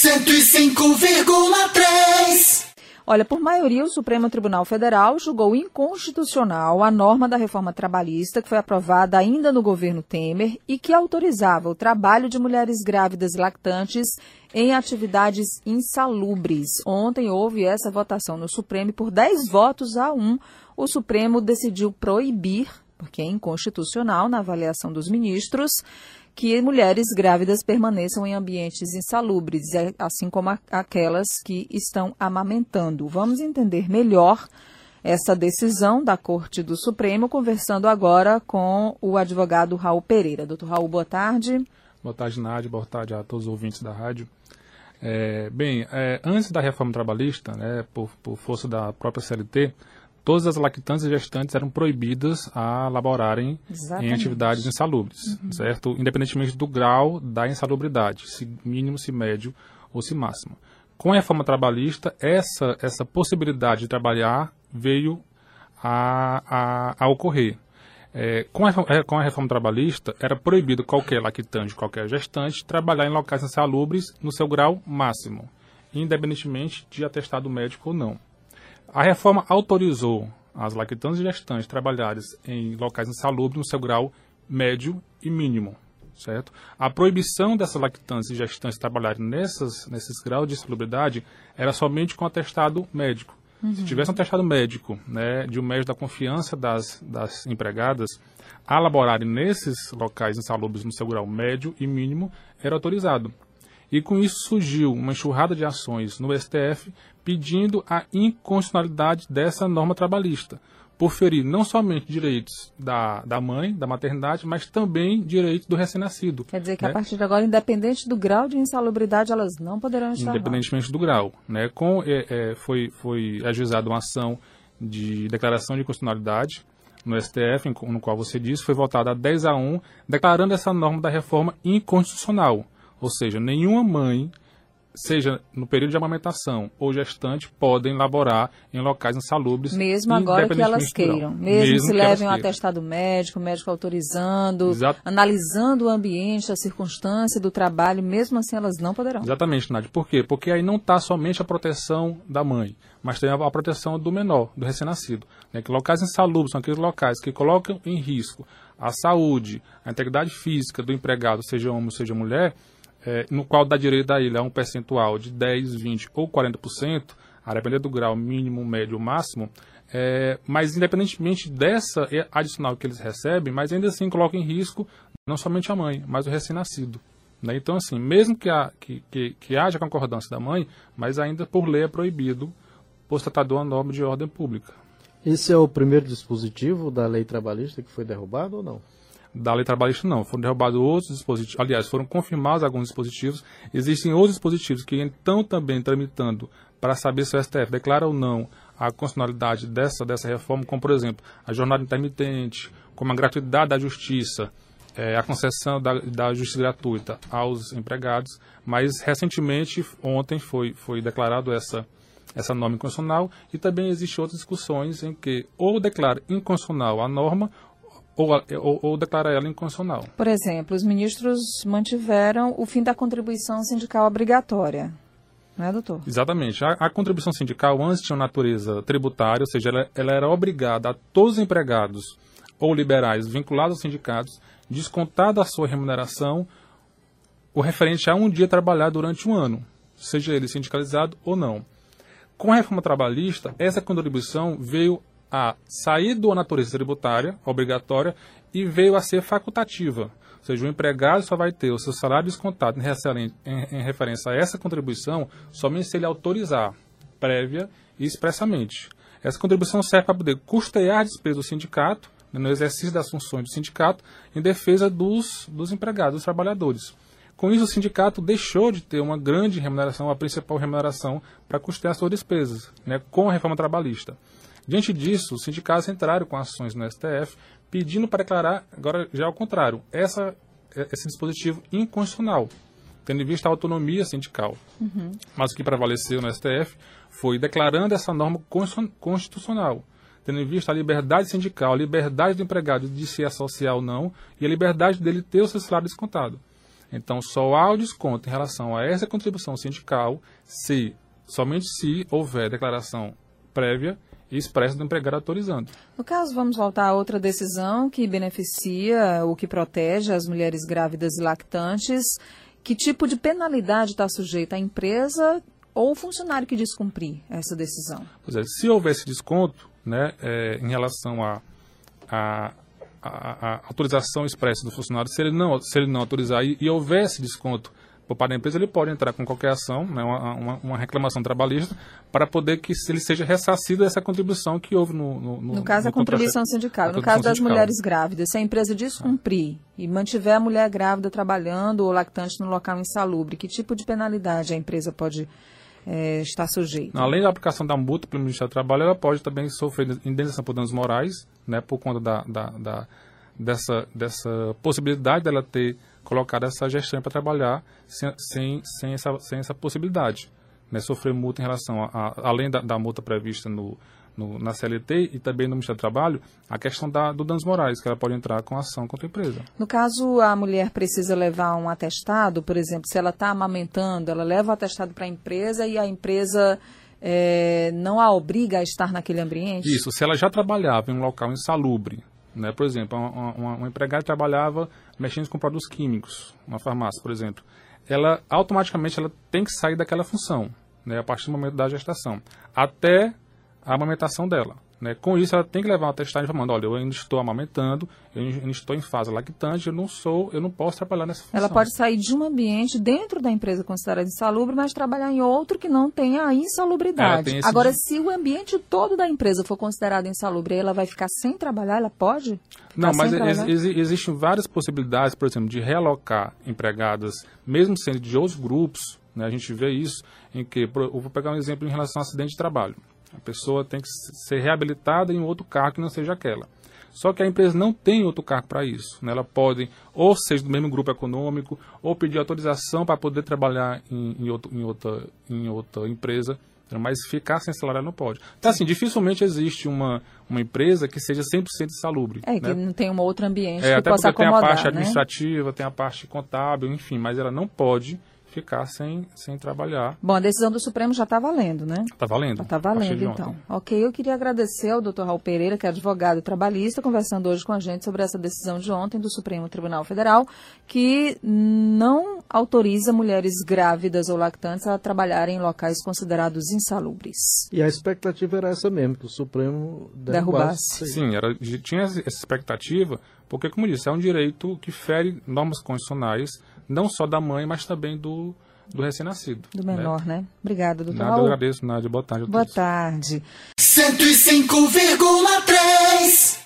105,3. Olha, por maioria, o Supremo Tribunal Federal julgou inconstitucional a norma da reforma trabalhista que foi aprovada ainda no governo Temer e que autorizava o trabalho de mulheres grávidas e lactantes em atividades insalubres. Ontem houve essa votação no Supremo e por 10 votos a 1, o Supremo decidiu proibir, porque é inconstitucional na avaliação dos ministros, que mulheres grávidas permaneçam em ambientes insalubres, assim como aquelas que estão amamentando. Vamos entender melhor essa decisão da Corte do Supremo, conversando agora com o advogado Raul Pereira. Doutor Raul, boa tarde. Boa tarde, Nádia. Boa tarde a todos os ouvintes da rádio. É, bem, é, antes da reforma trabalhista, né, por, por força da própria CLT, todas as lactantes e gestantes eram proibidas a laborarem Exatamente. em atividades insalubres, uhum. certo? Independentemente do grau da insalubridade, se mínimo, se médio ou se máximo. Com a reforma trabalhista, essa, essa possibilidade de trabalhar veio a, a, a ocorrer. É, com, a, é, com, a, reforma trabalhista, era proibido qualquer lactante, qualquer gestante, trabalhar em locais insalubres no seu grau máximo, independentemente de atestado médico ou não. A reforma autorizou as lactantes e gestantes trabalhares em locais insalubres no seu grau médio e mínimo, certo? A proibição dessas lactantes e gestantes trabalharem nessas, nesses graus de insalubridade era somente com atestado médico. Uhum. Se tivesse um atestado médico, né, de um médico da confiança das, das empregadas, a laborarem nesses locais insalubres no seu grau médio e mínimo, era autorizado. E com isso surgiu uma enxurrada de ações no STF pedindo a inconstitucionalidade dessa norma trabalhista, por ferir não somente direitos da, da mãe, da maternidade, mas também direitos do recém-nascido. Quer dizer que né? a partir de agora, independente do grau de insalubridade, elas não poderão estar Independentemente do grau. Né? Com, é, é, foi, foi ajuizada uma ação de declaração de constitucionalidade no STF, no qual você disse, foi votada a 10 a 1, declarando essa norma da reforma inconstitucional. Ou seja, nenhuma mãe, seja no período de amamentação ou gestante, podem laborar em locais insalubres. Mesmo agora que elas queiram. Mesmo, mesmo se levem um atestado médico, médico autorizando, Exato. analisando o ambiente, a circunstância do trabalho, mesmo assim elas não poderão. Exatamente, Nádia. Por quê? Porque aí não está somente a proteção da mãe, mas tem a proteção do menor, do recém-nascido. Né? Que locais insalubres são aqueles locais que colocam em risco a saúde, a integridade física do empregado, seja homem ou seja mulher, é, no qual dá direito a ele um percentual de 10, 20 ou 40%, a depender do grau mínimo, médio máximo, é, mas independentemente dessa adicional que eles recebem, mas ainda assim coloca em risco não somente a mãe, mas o recém-nascido. Né? Então, assim, mesmo que, que, que, que, haja concordância da mãe, mas ainda por lei é proibido por tratar de uma norma de ordem pública. Esse é o primeiro dispositivo da lei trabalhista que foi derrubado ou não? Da lei trabalhista, não. Foram derrubados outros dispositivos, aliás, foram confirmados alguns dispositivos. Existem outros dispositivos que estão também tramitando para saber se o STF declara ou não a constitucionalidade dessa, dessa reforma, como, por exemplo, a jornada intermitente, como a gratuidade da justiça, é, a concessão da, da justiça gratuita aos empregados, mas recentemente, ontem, foi, foi declarado essa, essa norma inconstitucional e também existem outras discussões em que ou declara inconstitucional a norma ou, ou, ou declara ela inconstitucional. Por exemplo, os ministros mantiveram o fim da contribuição sindical obrigatória. Não é, doutor? Exatamente. A, a contribuição sindical antes tinha natureza tributária, ou seja, ela, ela era obrigada a todos os empregados ou liberais vinculados aos sindicatos descontar da sua remuneração o referente a um dia trabalhado durante um ano, seja ele sindicalizado ou não. Com a reforma trabalhista, essa contribuição veio a sair da natureza tributária, obrigatória, e veio a ser facultativa. Ou seja, o empregado só vai ter o seu salário descontado em, referência a essa contribuição somente se ele autorizar, prévia e expressamente. Essa contribuição serve para poder custear a despesa do sindicato, né, no exercício das funções do sindicato, em defesa dos, dos empregados, dos trabalhadores. Com isso, o sindicato deixou de ter uma grande remuneração, a principal remuneração, para custear suas despesas, né, com a reforma trabalhista. Diante disso, os sindicatos entraram com ações no STF pedindo para declarar, agora já ao contrário, essa, esse dispositivo inconstitucional, tendo em vista a autonomia sindical. Uhum. Mas o que prevaleceu no STF foi declarando essa norma constitucional, tendo em vista a liberdade sindical, a liberdade do empregado de se associar ou não e a liberdade dele ter o seu salário descontado. Então, só há o desconto em relação a essa contribuição sindical se, somente se houver declaração prévia expressa do empregado autorizando. No caso, vamos voltar a outra decisão que beneficia ou que protege as mulheres grávidas e lactantes. Que tipo de penalidade está sujeita a empresa ou o funcionário que descumprir essa decisão? Pois é, se houvesse desconto né, é, em relação a, a a, a, autorização expressa do funcionário, se ele não, se ele não autorizar e, e houvesse desconto por parte da empresa, ele pode entrar com qualquer ação, né, uma, uma, uma, reclamação trabalhista, para poder que ele seja ressarcido essa contribução que houve no No, no, no caso, no a contribuição sindical. No caso das sindical. mulheres grávidas, se a empresa descumprir ah. e mantiver a mulher grávida trabalhando ou lactante no local insalubre, que tipo de penalidade a empresa pode é, estar sujeita? Além da aplicação da multa pelo Ministério do Trabalho, ela pode também sofrer indenização por danos morais, né, por conta da, da, da dessa, dessa possibilidade dela ter colocado essa gestão para trabalhar sem, sem, sem, essa, sem essa possibilidade. Né, sofrer multa em relação a, a além da, da, multa prevista no, no, na CLT e também no Ministério do Trabalho, a questão da, do danos morais, que ela pode entrar com ação contra a empresa. No caso, a mulher precisa levar um atestado, por exemplo, se ela está amamentando, ela leva o atestado para a empresa e a empresa é, não a obriga a estar naquele ambiente? Isso, se ela já trabalhava em um local insalubre, né? Por exemplo, uma, empregada trabalhava mexendo com produtos químicos, uma farmácia, por exemplo. Ela automaticamente ela tem que sair daquela função, né? a partir do momento da gestação, até a amamentação dela. Né? Com isso, ela tem que levar uma testagem informando, olha, eu ainda estou amamentando, eu ainda estou em fase lactante, eu não sou, eu não posso trabalhar nessa função. Ela pode sair de um ambiente dentro da empresa considerada insalubre, mas trabalhar em outro que não tenha a insalubridade. Agora, se o ambiente todo da empresa for considerado insalubre, ela vai ficar sem trabalhar, ela pode? Não, mas ex ex existem várias possibilidades, por exemplo, de realocar empregadas, mesmo sendo de outros grupos, né? a gente vê isso, em que, eu vou pegar um exemplo em relação ao acidente de trabalho. A pessoa tem que ser reabilitada em outro cargo que não seja aquela. Só que a empresa não tem outro cargo para isso. Né? Ela pode ou ser do mesmo grupo econômico, ou pedir autorização para poder trabalhar em, em, outro, em, outra, em outra empresa, mas ficar sem salário não pode. Então, assim, dificilmente existe uma, uma empresa que seja 100% salubre. É, né? que não tem um outro ambiente é, que possa acomodar, tem a parte né? administrativa, tem a parte contábil, enfim, mas ela não pode ficar sem, sem trabalhar. Bom, a decisão do Supremo já está valendo, né? Está valendo. Está valendo, então. Ok, eu queria agradecer ao doutor Raul Pereira, que é advogado trabalhista, conversando hoje com a gente sobre essa decisão de ontem do Supremo Tribunal Federal, que não autoriza mulheres grávidas ou lactantes a trabalharem em locais considerados insalubres. E a expectativa era essa mesmo, que o Supremo derrubasse. derrubasse. Sim, era, tinha essa expectativa, porque, como disse, é um direito que fere normas constitucionais não só da mãe, mas também do, do recém-nascido. Do né? menor, né? né? Obrigada, doutor. Nada, Raul. eu agradeço, Nádia. Boa tarde. Boa todos. tarde. 105,3